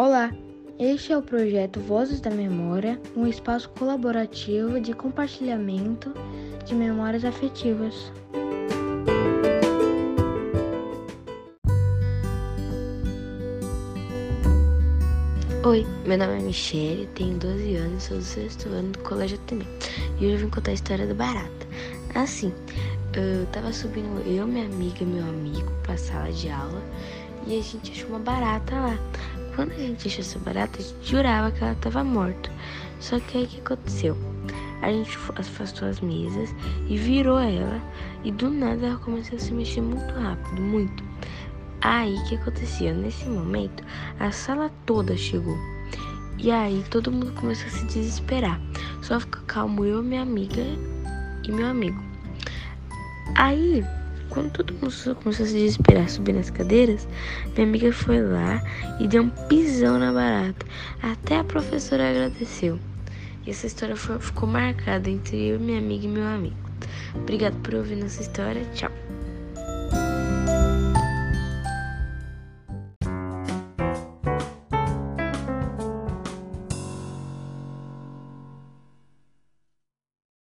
Olá, este é o projeto Vozes da Memória, um espaço colaborativo de compartilhamento de memórias afetivas. Oi, meu nome é Michelle, tenho 12 anos, sou do sexto ano do colégio também. E hoje eu vim contar a história do barata. Assim, eu tava subindo eu, minha amiga e meu amigo pra sala de aula e a gente achou uma barata lá. Quando a gente achou essa barata, a gente jurava que ela tava morta. Só que aí o que aconteceu? A gente afastou as mesas e virou ela e do nada ela começou a se mexer muito rápido, muito. Aí o que acontecia? Nesse momento, a sala toda chegou. E aí todo mundo começou a se desesperar. Só ficou calmo eu, minha amiga e meu amigo. Aí, quando todo mundo começou a se desesperar subindo as cadeiras, minha amiga foi lá e deu um pisão na barata. Até a professora agradeceu. Essa história foi, ficou marcada entre eu, minha amiga e meu amigo. Obrigado por ouvir nossa história. Tchau.